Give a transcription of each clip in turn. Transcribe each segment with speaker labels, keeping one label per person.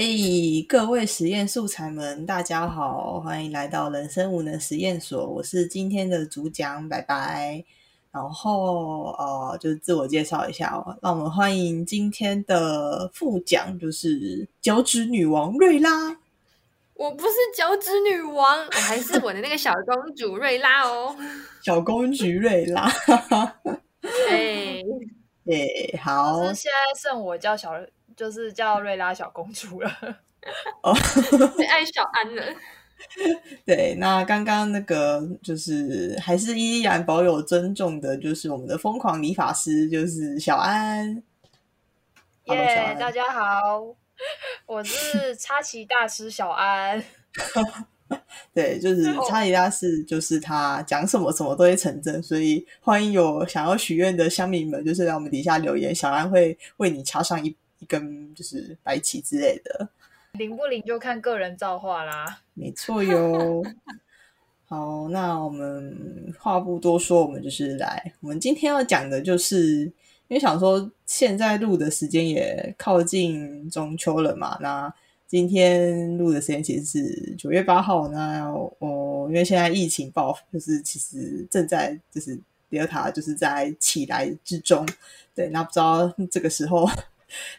Speaker 1: 哎，各位实验素材们，大家好，欢迎来到人生无能实验所。我是今天的主讲，拜拜。然后呃，就自我介绍一下哦，让我们欢迎今天的副讲，就是脚趾女王瑞拉。
Speaker 2: 我不是脚趾女王，我还是我的那个小公主瑞拉哦。
Speaker 1: 小公主瑞拉，
Speaker 2: 哎
Speaker 1: 哎，好，
Speaker 3: 是现在剩我叫小，就是叫瑞拉小公主了。
Speaker 1: 哦，
Speaker 2: 最爱小安了。
Speaker 1: 对，那刚刚那个就是还是依然保有尊重的，就是我们的疯狂理发师，就是小安。
Speaker 3: 耶，大家好，我是 插旗大师小安。
Speaker 1: 对，就是
Speaker 3: 哦
Speaker 1: 查理拉斯，就是他讲什么什么都会成真，所以欢迎有想要许愿的乡民们，就是在我们底下留言，小安会为你插上一一根就是白旗之类的。
Speaker 3: 灵不灵就看个人造化啦。
Speaker 1: 没错哟。好，那我们话不多说，我们就是来，我们今天要讲的就是，因为想说现在录的时间也靠近中秋了嘛，那今天录的时间其实是九月八号，那哦，因为现在疫情爆，就是其实正在就是德尔塔就是在起来之中，对，那不知道这个时候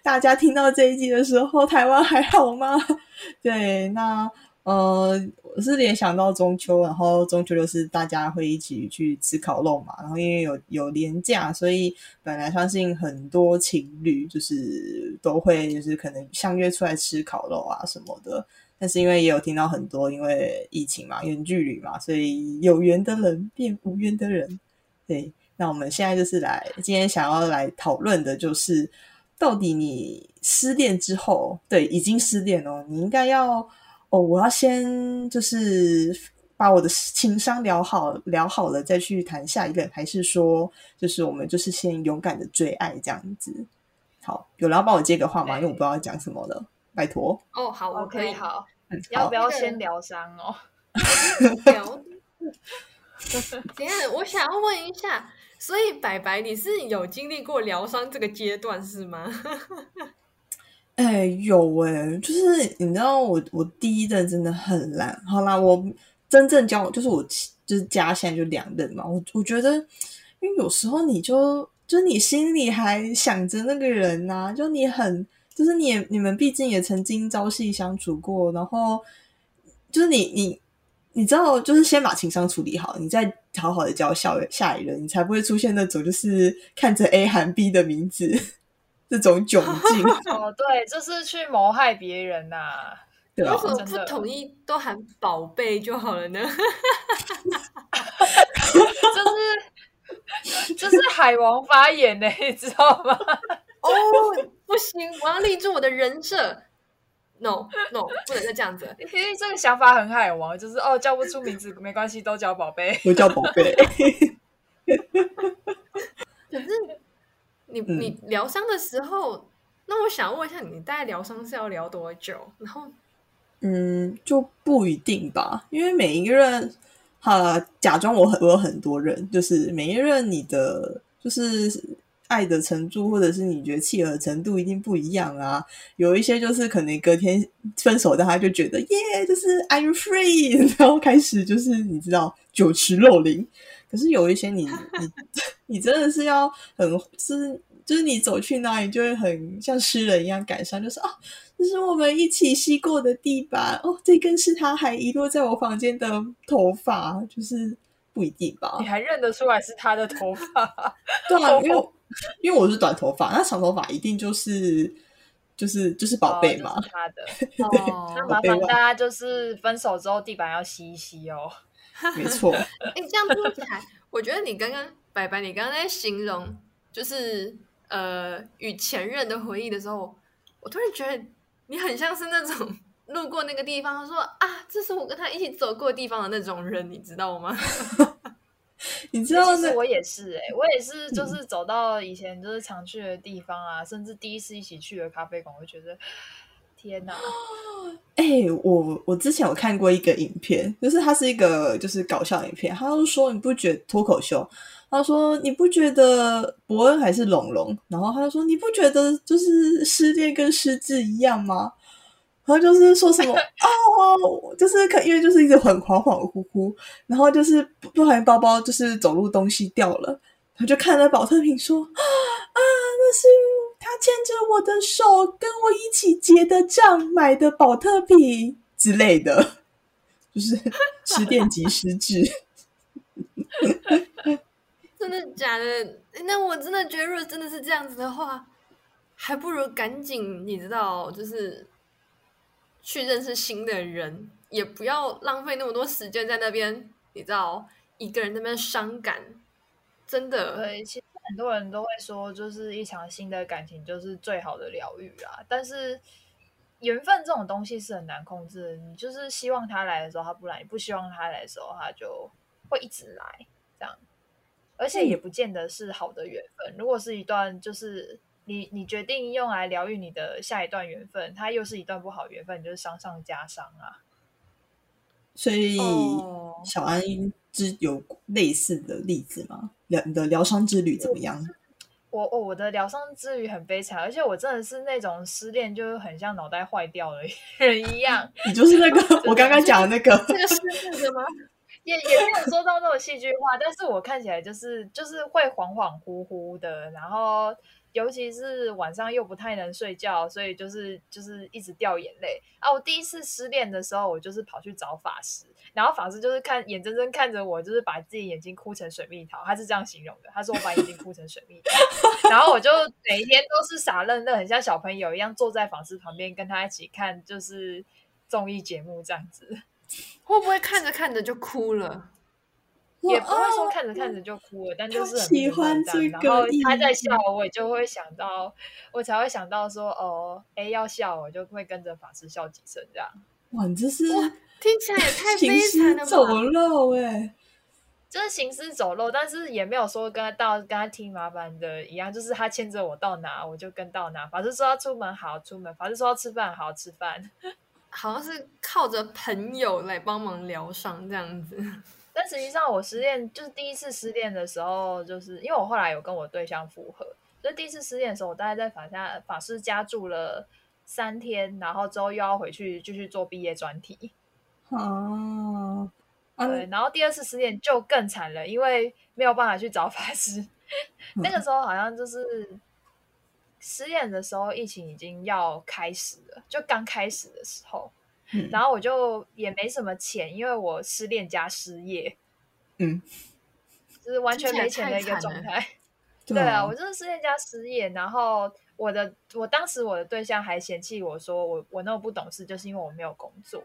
Speaker 1: 大家听到这一集的时候，台湾还好吗？对，那呃，我是联想到中秋，然后中秋就是大家会一起去吃烤肉嘛，然后因为有有年假，所以本来相信很多情侣就是都会就是可能相约出来吃烤肉啊什么的，但是因为也有听到很多因为疫情嘛，远距离嘛，所以有缘的人变无缘的人。对，那我们现在就是来今天想要来讨论的就是，到底你失恋之后，对，已经失恋了，你应该要哦，我要先就是把我的情商聊好，聊好了再去谈下一任，还是说就是我们就是先勇敢的追爱这样子？好，有人要帮我接个话吗？因为我不知道要讲什么了，拜托。
Speaker 2: 哦，好，我可以
Speaker 3: OK，好，
Speaker 1: 嗯
Speaker 3: 要不，要先疗伤哦？
Speaker 2: 聊。等下，我想要问一下，所以白白你是有经历过疗伤这个阶段是吗？
Speaker 1: 哎、有哎、就是你知道我我第一任真的很烂。好啦，我真正交就是我就是加现在就两任嘛。我我觉得，因为有时候你就就你心里还想着那个人呐、就你很就是你你们毕竟也曾经朝夕相处过，然后就是你你你知道，就是先把情商处理好，你再好好的教下下一任，你才不会出现那种就是看着 A 喊 B 的名字这种窘境，
Speaker 3: 哦，对，就是去谋害别人呐、
Speaker 1: 对啊
Speaker 2: 为什么不统一都喊宝贝就好了呢？
Speaker 3: 就是就是海王发言呢，你知道吗？
Speaker 2: 哦，不行，我要立住我的人设。No No，不能再这样子了。
Speaker 3: 其实这个想法很海王，就是哦，叫不出名字没关系，都叫宝贝。
Speaker 1: 都叫宝贝。
Speaker 2: 可是你
Speaker 1: 嗯
Speaker 2: 你疗伤的时候，那我想问一下，你大概疗伤是要疗多久？然后
Speaker 1: 嗯，就不一定吧，因为每一个人，哈，假装我很我有很多人，就是每一任你的就是爱的程度，或者是你觉得契合程度一定不一样啊。有一些就是可能隔天分手，但他就觉得耶，就是 I'm free，然后开始就是你知道酒池肉林。可是有一些你 你你真的是要很是就是你走去哪里就会很像诗人一样感伤，就是啊，这是我们一起吸过的地板哦，这根是他还遗落在我房间的头发，就是不一定吧
Speaker 3: 你？还认得出来是他的头发？
Speaker 1: 对啊，因为我因为我是短头发，那长头发一定就是就是就是宝贝嘛，
Speaker 3: 哦就是他的。
Speaker 2: 哦
Speaker 3: 那麻烦大家就是分手之后地板要吸一吸哦。
Speaker 1: 没错，
Speaker 2: 哎、这样听起来，我觉得你刚刚白白，你刚刚在形容就是呃与前任的回忆的时候，我突然觉得你很像是那种路过那个地方说啊，这是我跟他一起走过的地方的那种人，你知道吗？
Speaker 1: 你知道那
Speaker 3: 其实我也是哎、我也是，就是走到以前就是常去的地方啊，甚至第一次一起去的咖啡馆，我就觉得天哪！
Speaker 1: 哎、我我之前有看过一个影片，就是它是一个就是搞笑影片，他就说你不觉得脱口秀，他说你不觉得伯恩还是龙龙，然后他就说你不觉得就是失恋跟失智一样吗？然后就是说什么哦，就是可因为就是一直很恍恍惚惚，然后就是不不小心包包就是走路东西掉了，然后就看了保特瓶说啊，那是他牵着我的手跟我一起结的账买的保特瓶之类的，就是十点即失智。
Speaker 2: 真的假的？那我真的觉得，如果真的是这样子的话，还不如赶紧，你知道，就是去认识新的人，也不要浪费那么多时间在那边，你知道，一个人那边伤感。真的，
Speaker 3: 对，其实很多人都会说，就是一场新的感情就是最好的疗愈啊。但是缘分这种东西是很难控制的，你就是希望他来的时候他不来，你不希望他来的时候他就会一直来，这样。而且也不见得是好的缘分。如果是一段就是你你决定用来疗愈你的下一段缘分，它又是一段不好缘分，你就是伤上加伤啊。
Speaker 1: 所以小安之有类似的例子吗？疗你的疗伤之旅怎么样？
Speaker 3: 我我我的疗伤之旅很悲惨，而且我真的是那种失恋就是很像脑袋坏掉的人 一样。
Speaker 1: 你就是那个我刚刚讲的那个
Speaker 2: 这个是那个吗？
Speaker 3: 也也没有说到那么戏剧化，但是我看起来就是就是会恍恍惚惚的，然后尤其是晚上又不太能睡觉，所以就是就是一直掉眼泪啊！我第一次失恋的时候，我就是跑去找法师，然后法师就是看眼睁睁看着我，就是把自己眼睛哭成水蜜桃，他是这样形容的，他说我把眼睛哭成水蜜桃，然后我就每天都是傻愣愣，很像小朋友一样坐在法师旁边跟他一起看就是综艺节目这样子。
Speaker 2: 会不会看着看着就哭了？
Speaker 3: 也不会说看着看着就哭了，但就是很
Speaker 1: 喜欢这
Speaker 3: 个。然后他在笑，我也就会想到，我才会想到说，哦，哎，要笑，我就会跟着法师笑几声，这样。
Speaker 1: 哇，你这是
Speaker 2: 听起来也太悲惨了吧！
Speaker 1: 走漏哎，
Speaker 3: 就是行尸走肉，但是也没有说跟他到跟他听麻烦的一样，就是他牵着我到哪，我就跟到哪。法师说要出门，好出门；法师说要吃饭，好吃饭。
Speaker 2: 好像是靠着朋友来帮忙疗伤这样子，
Speaker 3: 但实际上我失恋就是第一次失恋的时候，就是因为我后来有跟我对象复合，所以第一次失恋的时候，我大概在法家法师家住了三天，然后之后又要回去继续做毕业专题。
Speaker 1: 哦，
Speaker 3: 对，然后第二次失恋就更惨了，因为没有办法去找法师。那个时候好像就是。失恋的时候，疫情已经要开始了，就刚开始的时候，然后我就也没什么钱，因为我失恋加失业，
Speaker 1: 嗯，
Speaker 3: 就是完全没钱的一个状态。对啊，我就是失恋加失业，然后我的我当时我的对象还嫌弃我说我我那么不懂事，就是因为我没有工作，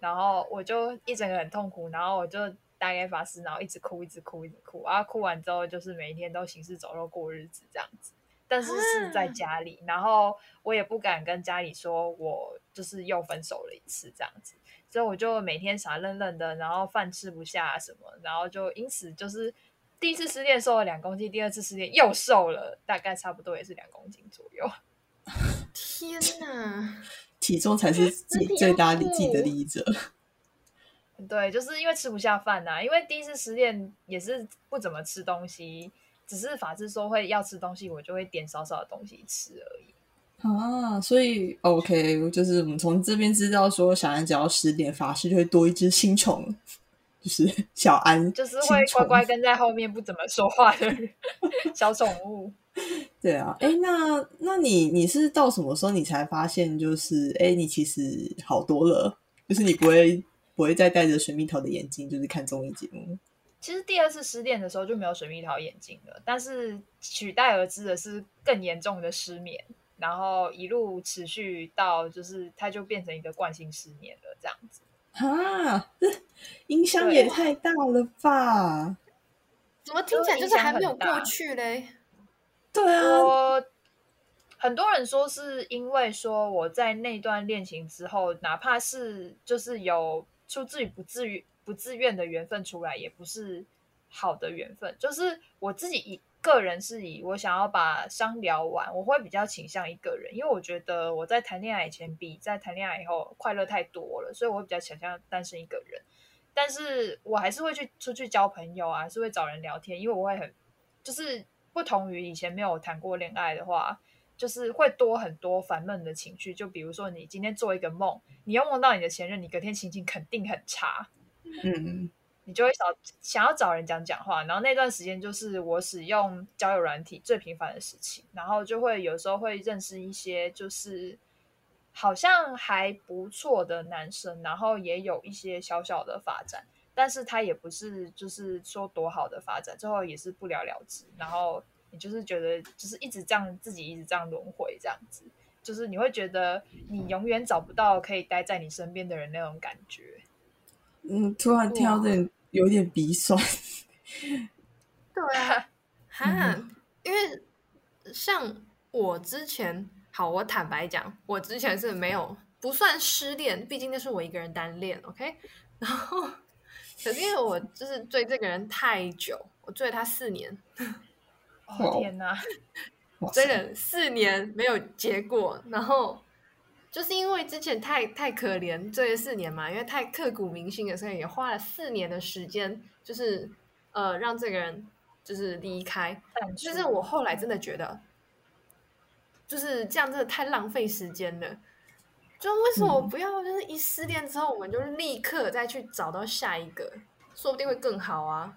Speaker 3: 然后我就一整个很痛苦，然后我就打给法师，然后一直哭，一直哭，一直哭，然后哭完之后就是每一天都行尸走肉过日子这样子。但是是在家里，然后我也不敢跟家里说，我就是又分手了一次这样子，所以我就每天傻愣愣的，然后饭吃不下什么，然后就因此就是第一次失恋瘦了两公斤，第二次失恋又瘦了，大概差不多也是两公斤左右。
Speaker 2: 天哪，
Speaker 1: 体重才是自己最大自己的利益者。
Speaker 3: 对，就是因为吃不下饭呐，因为第一次失恋也是不怎么吃东西。只是法师说会要吃东西，我就会点少少的东西吃而已。
Speaker 1: 啊，所以 OK，就是我们从这边知道说，小安只要十点，法师就会多一只新宠，就是 小安，
Speaker 3: 就是会乖乖跟在后面不怎么说话的 小宠物。
Speaker 1: 对啊，哎，那那你你是到什么时候你才发现，就是哎，你其实好多了，就是你不会不会再戴着水蜜桃的眼睛，就是看综艺节目。
Speaker 3: 其实第二次失恋的时候就没有水蜜桃眼睛了，但是取代而之的是更严重的失眠，然后一路持续到就是它就变成一个惯性失眠了，这样子
Speaker 1: 啊，影响也太大了吧？
Speaker 2: 怎么听起来就是还没有过去嘞？
Speaker 1: 对啊，
Speaker 3: 很多人说是因为说我在那段恋情之后，哪怕是就是有出自于不至于。不自愿的缘分出来也不是好的缘分，就是我自己一个人是以我想要把伤疗完，我会比较倾向一个人，因为我觉得我在谈恋爱以前比在谈恋爱以后快乐太多了，所以我比较倾向单身一个人。但是我还是会去出去交朋友啊，还是会找人聊天，因为我会很就是不同于以前没有谈过恋爱的话，就是会多很多烦闷的情绪。就比如说，你今天做一个梦，你又梦到你的前任，你隔天心情肯定很差。
Speaker 1: 嗯，
Speaker 3: 你就会找想要找人讲讲话。然后那段时间就是我使用交友软体最频繁的事情，然后就会有时候会认识一些就是好像还不错的男生，然后也有一些小小的发展。但是他也不是就是说多好的发展，最后也是不了了之。然后你就是觉得就是一直这样自己一直这样轮回这样子，就是你会觉得你永远找不到可以待在你身边的人那种感觉。
Speaker 1: 嗯，突然听到这有点鼻酸。
Speaker 2: 对啊，哈，因为像我之前，好，我坦白讲，我之前是没有不算失恋，毕竟那是我一个人单恋，OK，然后。可是因为我就是追这个人太久，我追了他四年。
Speaker 3: 哦天哪，
Speaker 2: 追了四年没有结果，然后就是因为之前太太可怜，追了四年嘛，因为太刻骨铭心了，所以也花了四年的时间，就是呃让这个人就是离开。就是我后来真的觉得，就是这样真的太浪费时间了。就为什么不要？就是一失恋之后，我们就立刻再去找到下一个，说不定会更好啊，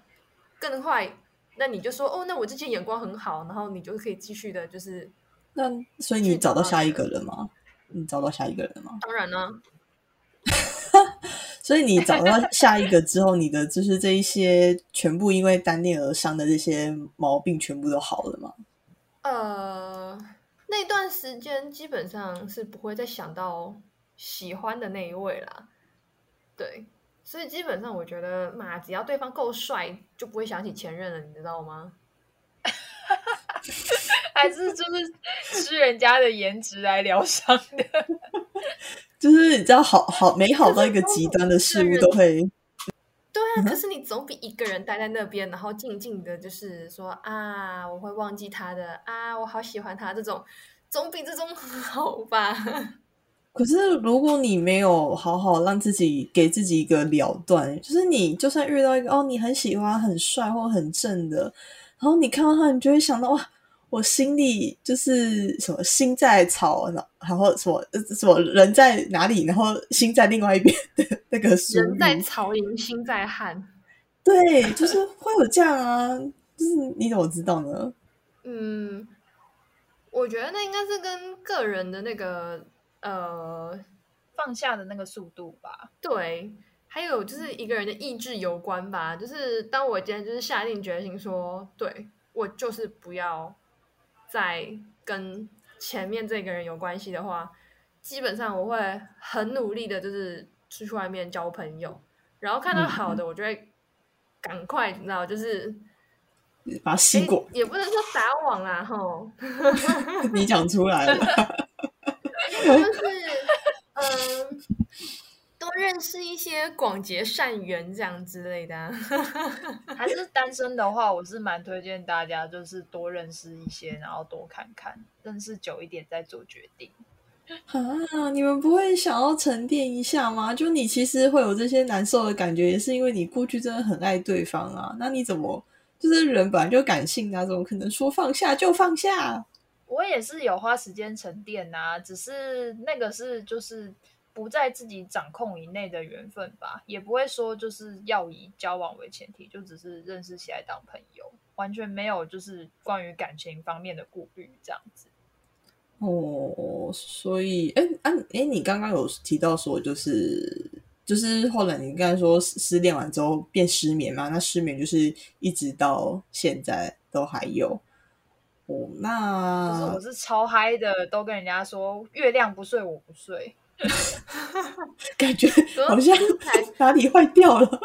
Speaker 2: 更坏。那你就说哦，那我之前眼光很好，然后你就可以继续的，就是
Speaker 1: 那所以你找到下一个人吗？你找到下一个人吗？
Speaker 2: 当然呢。
Speaker 1: 所以你找到下一个之后，你的就是这一些全部因为单恋而伤的这些毛病，全部都好了吗？
Speaker 2: 呃。那段时间基本上是不会再想到喜欢的那一位啦，对，所以基本上我觉得嘛，只要对方够帅，就不会想起前任了，你知道吗？
Speaker 3: 还是就是吃人家的颜值来疗伤的，
Speaker 1: 就是你知道，好好美好到一个极端的事物都会。
Speaker 2: 对啊，可是你总比一个人待在那边，然后静静的，就是说啊，我会忘记他的啊，我好喜欢他这种，总比这种好吧？
Speaker 1: 可是如果你没有好好让自己给自己一个了断，就是你就算遇到一个哦，你很喜欢、很帅或很正的，然后你看到他，你就会想到哇。我心里就是什么心在草，然后什么什么人在哪里，然后心在另外一边的那个
Speaker 2: 人在曹营心在汉，
Speaker 1: 对，就是会有这样啊，就是你怎么知道
Speaker 2: 呢？嗯，我觉得那应该是跟个人的那个呃
Speaker 3: 放下的那个速度吧。
Speaker 2: 对，还有就是一个人的意志有关吧。就是当我今天就是下定决心说，对我就是不要。在跟前面这个人有关系的话，基本上我会很努力的，就是出去外面交朋友，然后看到好的，我就会赶快，你知道，就是
Speaker 1: 把它吸过，
Speaker 2: 也不能说撒网啦，吼，
Speaker 1: 你讲出来了，
Speaker 2: 就是嗯。多认识一些广结善缘这样之类的，
Speaker 3: 还是单身的话，我是蛮推荐大家，就是多认识一些，然后多看看，认识久一点再做决定。
Speaker 1: 啊，你们不会想要沉淀一下吗？就你其实会有这些难受的感觉，也是因为你过去真的很爱对方啊。那你怎么就是人本来就感性啊，怎么可能说放下就放下？
Speaker 3: 我也是有花时间沉淀啊，只是那个是就是。不在自己掌控以内的缘分吧，也不会说就是要以交往为前提，就只是认识起来当朋友，完全没有就是关于感情方面的顾虑这样子。
Speaker 1: 哦，所以，哎，啊，哎，你刚刚有提到说，就是就是后来你刚才说失恋完之后变失眠嘛？那失眠就是一直到现在都还有。哦，那
Speaker 3: 就是我是超嗨的，都跟人家说月亮不睡我不睡。
Speaker 1: 感觉好像 哪里坏掉了。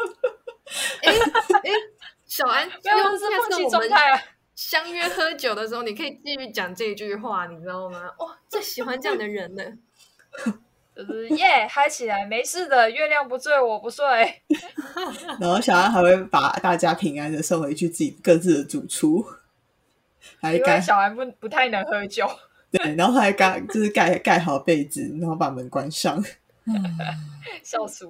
Speaker 2: 哎哎，小安，要是放弃状态啊！相约喝酒的时候，你可以继续讲这句话，你知道吗？哇，最喜欢这样的人呢。
Speaker 3: 就是耶，嗨起来，没事的，月亮不醉我不睡。
Speaker 1: 然后小安还会把大家平安的送回去自己各自的主厨。
Speaker 3: 因为小安不不太能喝酒。
Speaker 1: 对，然后还盖，就是盖盖好被子，然后把门关上。
Speaker 3: 笑死！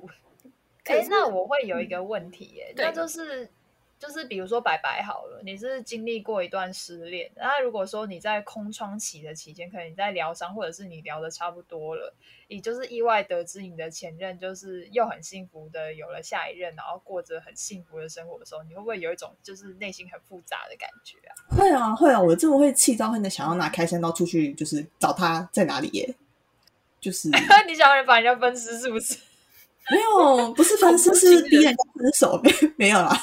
Speaker 3: 哎，那我会有一个问题，耶，那就是就是比如说白白好了，你是经历过一段失恋，那如果说你在空窗期的期间，可能你在疗伤，或者是你聊的差不多了，你就是意外得知你的前任就是又很幸福的有了下一任，然后过着很幸福的生活的时候，你会不会有一种就是内心很复杂的感觉啊？
Speaker 1: 会啊，会啊，我真的会气到很想要拿开山刀出去，就是找他在哪里耶。就是
Speaker 3: 你想人把人家分尸是不是？
Speaker 1: 没有，不是分尸，是逼人家分手，没没有啦。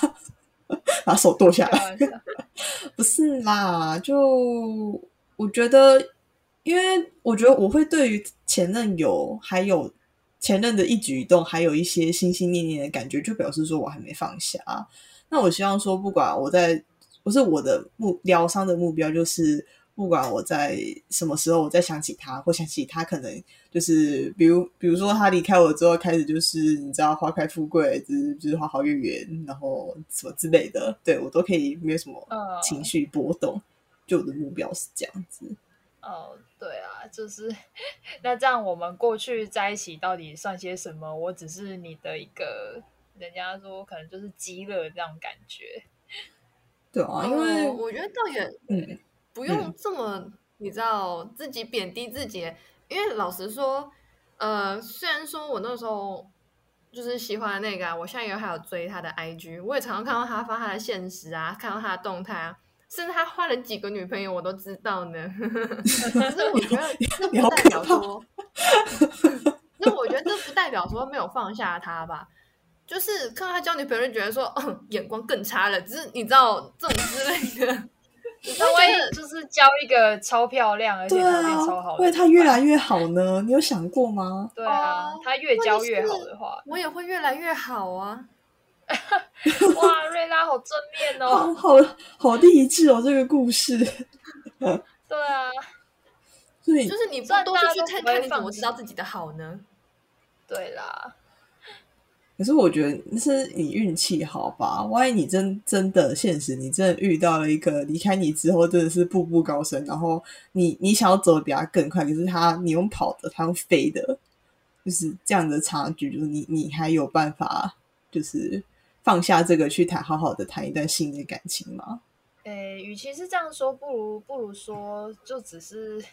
Speaker 1: 把手剁下来，不是啦，就我觉得，因为我觉得我会对于前任有还有前任的一举一动，还有一些心心念念的感觉，就表示说我还没放下。那我希望说，不管我在，不是我的目疗伤的目标，就是。不管我在什么时候，我再想起他，或想起他，可能就是比如，比如说他离开我之后，开始就是你知道花开富贵，就是就是花好月圆，然后什么之类的，对我都可以没有什么情绪波动。就我的目标是这样子。
Speaker 3: 哦，对啊，就是 那这样，我们过去在一起到底算些什么？我只是你的一个，人家说可能就是积乐这样感觉。
Speaker 1: 对啊，因为
Speaker 2: 我觉得倒也嗯。不用这么，你知道自己贬低自己，因为老实说，呃，虽然说我那时候就是喜欢那个，啊我现在也还有追他的 IG，我也常常看到他发他的现实啊，看到他的动态啊，甚至他换了几个女朋友，我都知道呢。可是我觉得这不代表说，那我觉得这不代表说没有放下他吧，就是看到他交女朋友，就觉得说，嗯眼光更差了，只是你知道这种之类的。
Speaker 3: 那万一就是交一个超漂亮，而且条件超好，
Speaker 1: 会他越来越好呢？你有想过吗？
Speaker 3: 对啊，他越交越好的话，
Speaker 2: 我也会越来越好啊！
Speaker 3: 哇，瑞拉好正面哦，
Speaker 1: 好好励志哦，这个故事。
Speaker 3: 对啊，
Speaker 1: 所以
Speaker 2: 就是你不多出去看看，你怎么知道自己的好呢？
Speaker 3: 对啦。
Speaker 1: 可是我觉得那是你运气好吧？万一你真真的现实，你真的遇到了一个离开你之后真的是步步高升，然后你你想要走的比他更快，可是他你用跑的，他用飞的，就是这样的差距，就是你你还有办法就是放下这个去谈，好好的谈一段新的感情吗？
Speaker 3: 诶，与其是这样说，不如不如说就只是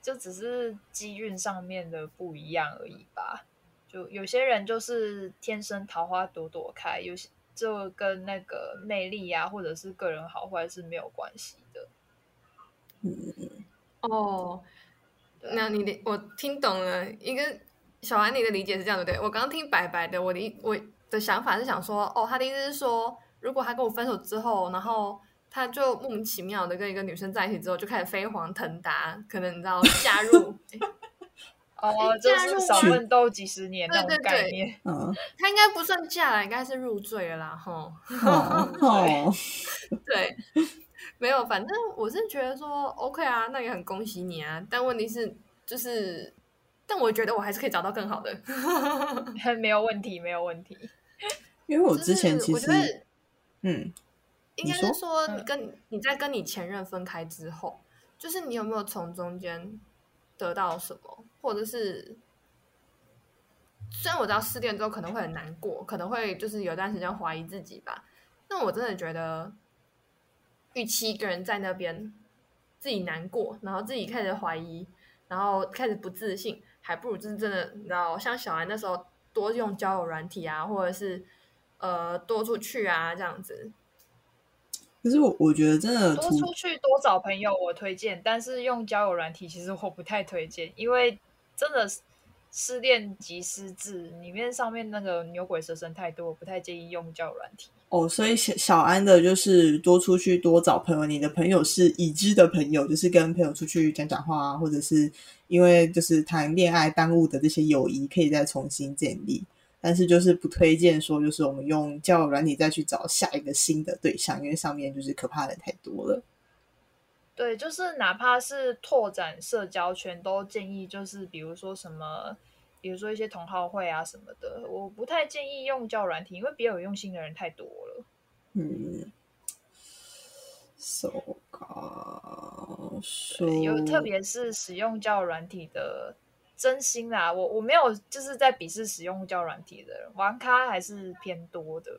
Speaker 3: 就只是机运上面的不一样而已吧。就有些人就是天生桃花朵朵开，有些就跟那个魅力啊，或者是个人好坏是没有关系的。
Speaker 2: 嗯，哦，那你的我听懂了。一个小安，你的理解是这样的，对？我刚刚听白白的，我的我的想法是想说，哦，他的意思是说，如果他跟我分手之后，然后他就莫名其妙的跟一个女生在一起之后，就开始飞黄腾达，可能你知道 加入。
Speaker 3: 哦，就是少奋斗几十年那种概念。
Speaker 1: 嗯，
Speaker 2: 他应该不算嫁了，应该是入赘了啦。哈，
Speaker 1: 哦，
Speaker 2: 对，没有，反正我是觉得说 OK 啊，那也很恭喜你啊。但问题是，就是，但我觉得我还是可以找到更好的。
Speaker 3: 没有问题，没有问题。
Speaker 1: 因为我之前其实，嗯，
Speaker 2: 应该是说，你跟你在跟你前任分开之后，就是你有没有从中间得到什么？或者是，虽然我知道失恋之后可能会很难过，可能会就是有段时间怀疑自己吧。但我真的觉得，与其一个人在那边自己难过，然后自己开始怀疑，然后开始不自信，还不如就是真的，你知道，像小安那时候多用交友软体啊，或者是呃多出去啊这样子。
Speaker 1: 可是我我觉得真的
Speaker 3: 多出去多找朋友，我推荐。但是用交友软体，其实我不太推荐，因为。真的失恋即失智，里面上面那个牛鬼蛇神太多，我不太建议用交友软体。
Speaker 1: 哦，所以小小安的就是多出去多找朋友，你的朋友是已知的朋友，就是跟朋友出去讲讲话啊，或者是因为就是谈恋爱耽误的这些友谊，可以再重新建立。但是就是不推荐说，就是我们用交友软体再去找下一个新的对象，因为上面就是可怕的太多了。
Speaker 3: 对，就是哪怕是拓展社交圈，都建议就是比如说什么，比如说一些同好会啊什么的，我不太建议用交软体，因为别有用心的人太多了。
Speaker 1: 嗯，so gosh，
Speaker 3: 有特别是使用交软体的真心啦，我我没有就是在鄙视使用交软体的人，玩咖还是偏多的。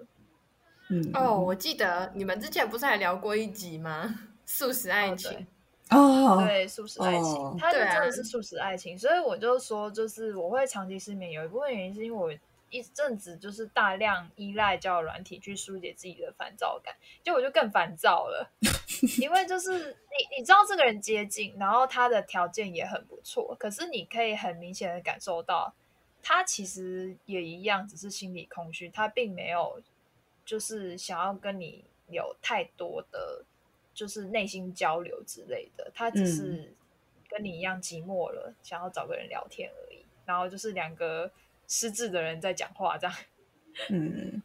Speaker 1: 嗯
Speaker 2: 哦，我记得你们之前不是还聊过一集吗？素食爱情。
Speaker 1: 哦，
Speaker 3: 对，素食爱情，它就真的是素食爱情，所以我就说，就是我会长期失眠，有一部分原因是因为我一阵子就是大量依赖交友软体去疏解自己的烦躁感，就我就更烦躁了，因为就是你你知道这个人接近，然后他的条件也很不错，可是你可以很明显的感受到，他其实也一样，只是心理空虚，他并没有就是想要跟你有太多的。就是内心交流之类的，他只是跟你一样寂寞了，想要找个人聊天而已。然后就是两个失智的人在讲话，这样。
Speaker 1: 嗯，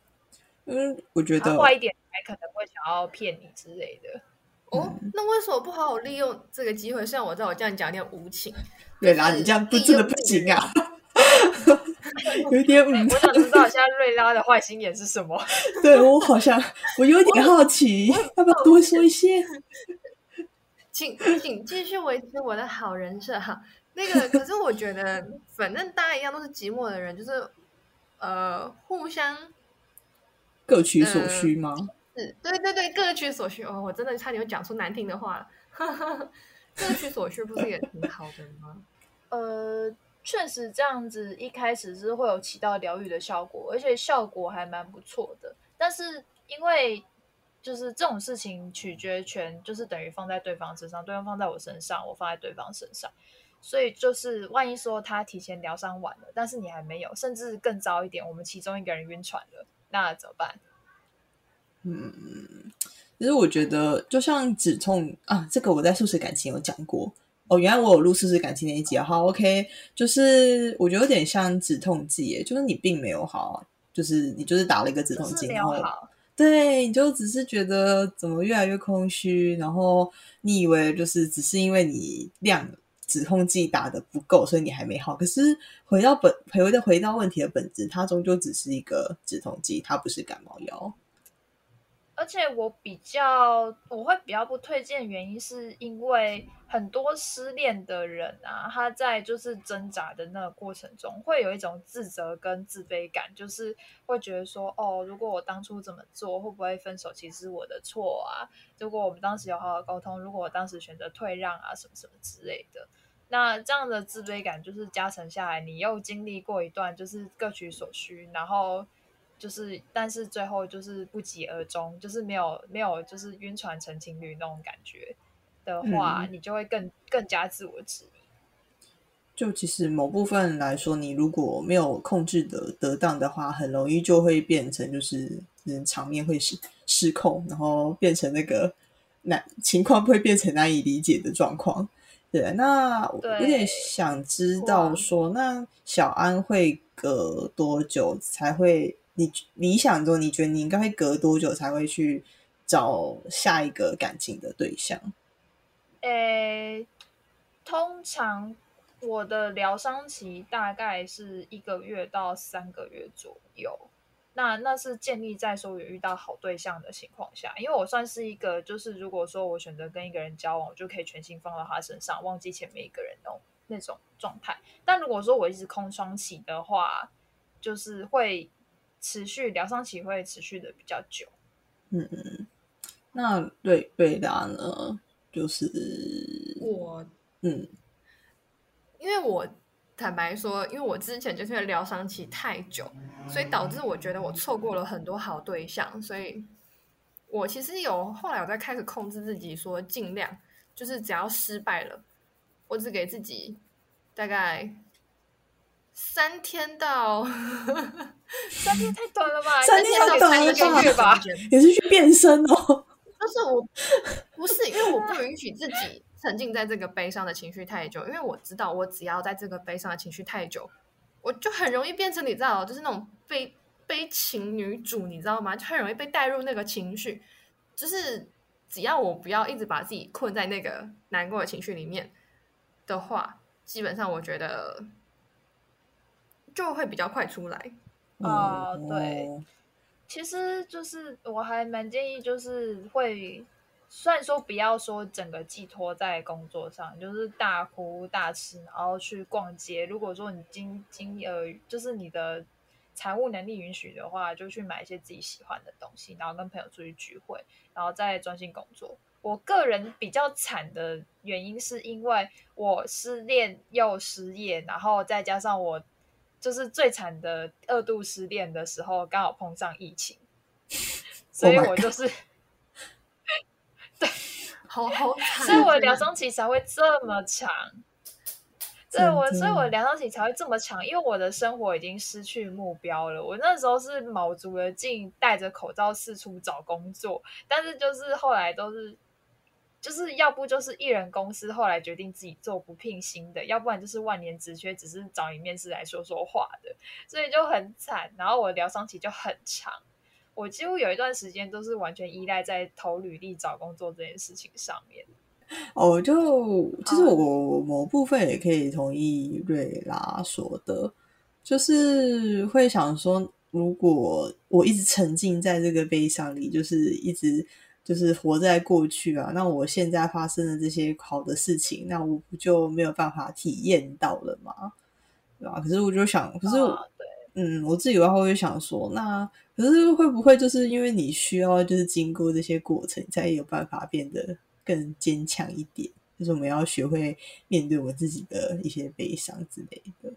Speaker 1: 嗯，我觉得
Speaker 3: 坏一点还可能会想要骗你之类的。
Speaker 2: 哦，那为什么不好好利用这个机会？虽然我知道我这样讲有点无情，
Speaker 1: 对啦，你这样不真的不行啊。有点，
Speaker 3: 我想知道现在瑞拉的坏心眼是什么？
Speaker 1: 对我好像我有点好奇，要不要多说一些？
Speaker 2: 请请继续维持我的好人设哈。那个，可是我觉得，反正大家一样都是寂寞的人，就是呃，互相
Speaker 1: 各取所需吗？
Speaker 2: 是，对对对，各取所需。哦，我真的差点讲出难听的话了。各取所需不是也挺好的吗？
Speaker 3: 呃。确实这样子，一开始是会有起到疗愈的效果，而且效果还蛮不错的。但是因为就是这种事情取决权，就是等于放在对方身上，对方放在我身上，我放在对方身上，所以就是万一说他提前疗伤晚了，但是你还没有，甚至更糟一点，我们其中一个人晕船了，那怎么办？
Speaker 1: 嗯，其实我觉得就像止痛啊，这个我在素食感情有讲过。哦，原来我有录试试感情那一集啊，好，OK，就是我觉得有点像止痛剂，就是你并没有好，就是你就是打了一个止痛剂，然后对，你就只是觉得怎么越来越空虚，然后你以为就是只是因为你量止痛剂打的不够，所以你还没好，可是回到本回到回到问题的本质，它终究只是一个止痛剂，它不是感冒药。
Speaker 3: 而且我比较，我会比较不推荐，原因是因为很多失恋的人啊，他在就是挣扎的那个过程中，会有一种自责跟自卑感，就是会觉得说，哦，如果我当初怎么做，会不会分手其实是我的错啊？如果我们当时有好好沟通，如果我当时选择退让啊，什么什么之类的，那这样的自卑感就是加成下来，你又经历过一段就是各取所需，然后。就是，但是最后就是不疾而终，就是没有没有，就是晕船成情侣那种感觉的话，你就会更更加自我质疑。
Speaker 1: 就其实某部分来说，你如果没有控制的得当的话，很容易就会变成就是人场面会失失控，然后变成那个难情况会变成难以理解的状况。对，那有点想知道说，那小安会隔多久才会？你理想中，你觉得你应该会隔多久才会去找下一个感情的对象？
Speaker 3: 诶，通常我的疗伤期大概是一个月到三个月左右。那那是建立在说有遇到好对象的情况下，因为我算是一个，就是如果说我选择跟一个人交往，我就可以全心放到他身上，忘记前面一个人哦那种状态。但如果说我一直空窗期的话，就是会。持续疗伤期会持续的比较久，
Speaker 1: 嗯嗯，那对对的呢，就是
Speaker 2: 我
Speaker 1: 嗯，
Speaker 2: 因为我坦白说，因为我之前就是疗伤期太久，所以导致我觉得我错过了很多好对象，所以我其实有后来我在开始控制自己，说尽量就是只要失败了，我只给自己大概。三天到
Speaker 3: 三天太短了吧？
Speaker 1: 三天
Speaker 3: 到
Speaker 1: 三
Speaker 3: 个月吧？
Speaker 1: 也是去变身哦。
Speaker 2: 就是我不是因为我不允许自己沉浸在这个悲伤的情绪太久，因为我知道我只要在这个悲伤的情绪太久，我就很容易变成你知道，就是那种悲悲情女主，你知道吗？就很容易被带入那个情绪。就是只要我不要一直把自己困在那个难过的情绪里面的话，基本上我觉得。就会比较快出来
Speaker 3: 啊，对，其实就是我还蛮建议，就是会虽然说不要说整个寄托在工作上，就是大哭大吃，然后去逛街。如果说你经经呃，就是你的财务能力允许的话，就去买一些自己喜欢的东西，然后跟朋友出去聚会，然后再专心工作。我个人比较惨的原因，是因为我失恋又失业，然后再加上我就是最惨的二度失恋的时候，刚好碰上疫情，所以我就是
Speaker 2: 对，好好惨，
Speaker 3: 所以我疗伤期才会这么长。对我，所以我疗伤期才会这么长，因为我的生活已经失去目标了。我那时候是卯足了劲，戴着口罩四处找工作，但是就是后来都是。就是要不就是艺人公司后来决定自己做不聘新的，要不然就是万年职缺，只是找你面试来说说话的，所以就很惨。然后我疗伤期就很长，我几乎有一段时间都是完全依赖在投履历找工作这件事情上面。
Speaker 1: 哦，就其实我某部分也可以同意瑞拉说的，就是会想说，如果我一直沉浸在这个悲伤里，就是一直。就是活在过去啊，那我现在发生的这些好的事情，那我不就没有办法体验到了吗？对吧？可是我就想，可是对，嗯，我自己的话会想说，那可是会不会就是因为你需要就是经过这些过程，才有办法变得更坚强一点？就是我们要学会面对我自己的一些悲伤之类的。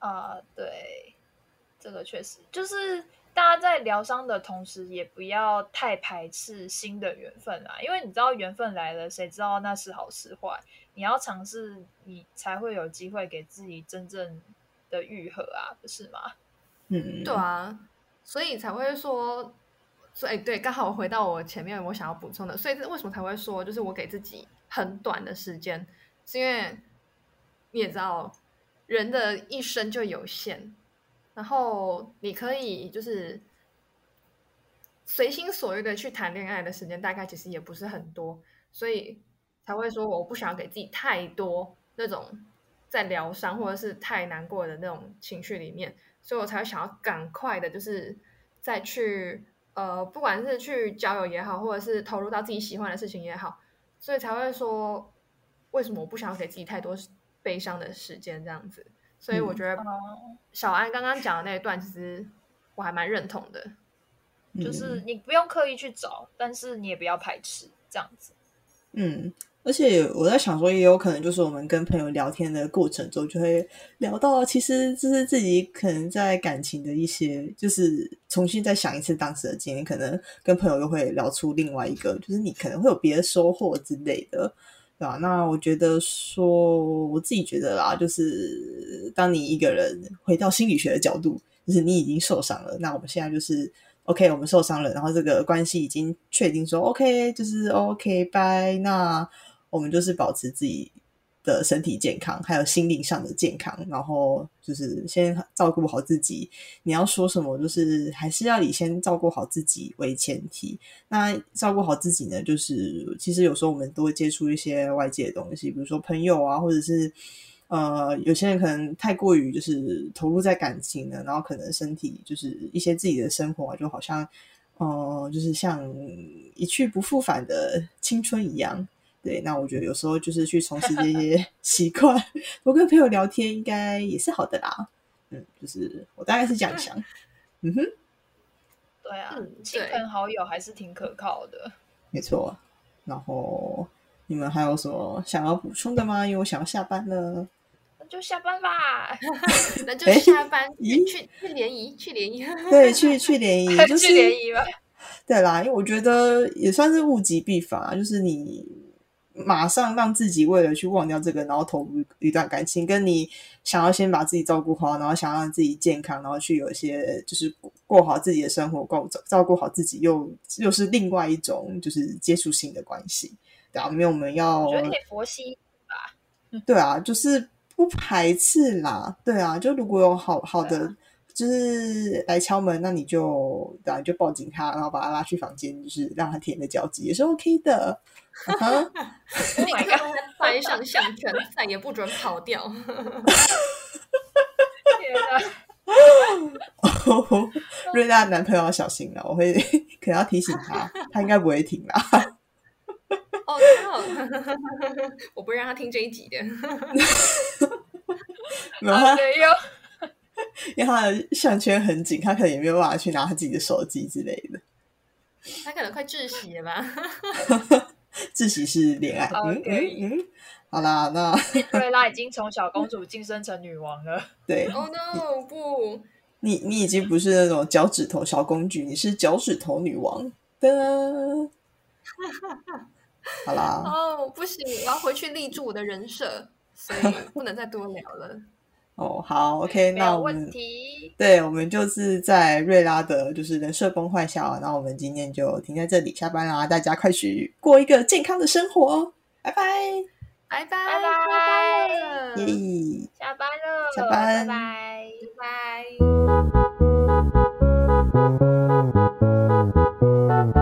Speaker 3: 啊，对，这个确实就是。大家在疗伤的同时，也不要太排斥新的缘分啊，因为你知道缘分来了，谁知道那是好是坏？你要尝试，你才会有机会给自己真正的愈合啊，不是吗？
Speaker 1: 嗯，
Speaker 2: 对啊，所以才会说，所以对，刚好回到我前面我想要补充的，所以为什么才会说，就是我给自己很短的时间，是因为你也知道，人的一生就有限。然后你可以就是随心所欲的去谈恋爱的时间，大概其实也不是很多，所以才会说我不想要给自己太多那种在疗伤或者是太难过的那种情绪里面，所以我才会想要赶快的，就是再去呃，不管是去交友也好，或者是投入到自己喜欢的事情也好，所以才会说为什么我不想要给自己太多悲伤的时间这样子。所以我觉得小安刚刚讲的那一段，其实我还蛮认同的，
Speaker 3: 就是你不用刻意去找，但是你也不要排斥这样子。
Speaker 1: 嗯，而且我在想说，也有可能就是我们跟朋友聊天的过程中，就会聊到，其实就是自己可能在感情的一些，就是重新再想一次当时的经验，可能跟朋友又会聊出另外一个，就是你可能会有别的收获之类的。对吧？那我觉得说，我自己觉得啦，就是当你一个人回到心理学的角度，就是你已经受伤了。那我们现在就是 OK，我们受伤了，然后这个关系已经确定说 OK，就是 OK，拜。那我们就是保持自己。的身体健康，还有心灵上的健康，然后就是先照顾好自己。你要说什么，就是还是要以先照顾好自己为前提。那照顾好自己呢，就是其实有时候我们都会接触一些外界的东西，比如说朋友啊，或者是呃，有些人可能太过于就是投入在感情了，然后可能身体就是一些自己的生活，就好像呃，就是像一去不复返的青春一样。对，那我觉得有时候就是去重拾这些 习惯，我跟朋友聊天应该也是好的啦。嗯，就是我大概是这样想。嗯哼，
Speaker 3: 对啊，亲朋好友还是挺可靠的。
Speaker 1: 没错。然后你们还有什么想要补充的吗？因为我想要下班了。
Speaker 3: 那就下班吧。
Speaker 2: 那就下班。咦？去去联谊？去联谊？
Speaker 1: 对，去去联谊，就是
Speaker 3: 联谊吧。
Speaker 1: 对啦，因为我觉得也算是物极必反，就是你。马上让自己为了去忘掉这个，然后投入一段感情，跟你想要先把自己照顾好，然后想让自己健康，然后去有一些就是过好自己的生活，过照照顾好自己，又又是另外一种就是接触性的关系，对啊，没有我们要
Speaker 3: 我觉得可以佛系吧，
Speaker 1: 对啊，就是不排斥啦，对啊，就如果有好好的。就是来敲门，那你就对啊，就抱紧他，然后把他拉去房间，就是让他舔个脚趾，也是 OK 的。
Speaker 2: 你给他戴上项圈，再也不准跑掉。
Speaker 1: 瑞娜男朋友要小心了，我会 可能要提醒他，他应该不会听啦。
Speaker 2: 哦，我不会让他听这一集的。
Speaker 1: 没有。因为他的项圈很紧，他可能也没有办法去拿他自己的手机之类的。
Speaker 2: 他可能快窒息了吧？
Speaker 1: 窒息是恋爱。嗯嗯嗯。好啦，那
Speaker 3: 瑞拉已经从小公主晋升成女王了。
Speaker 1: 对。
Speaker 2: Oh no！不，
Speaker 1: 你你已经不是那种脚趾头小公举，你是脚趾头女王的。好啦。
Speaker 2: 哦，不行，我要回去立住我的人设，所以不能再多聊了。
Speaker 1: 哦，好，OK，那我
Speaker 3: 们
Speaker 1: 对，我们就是在瑞拉的，就是人设崩坏下，那我们今天就停在这里，下班啦，大家快去过一个健康的生活，拜拜，
Speaker 2: 拜拜，
Speaker 3: 拜拜，耶，下班了，
Speaker 1: 下班，
Speaker 3: 拜拜，
Speaker 2: 拜拜。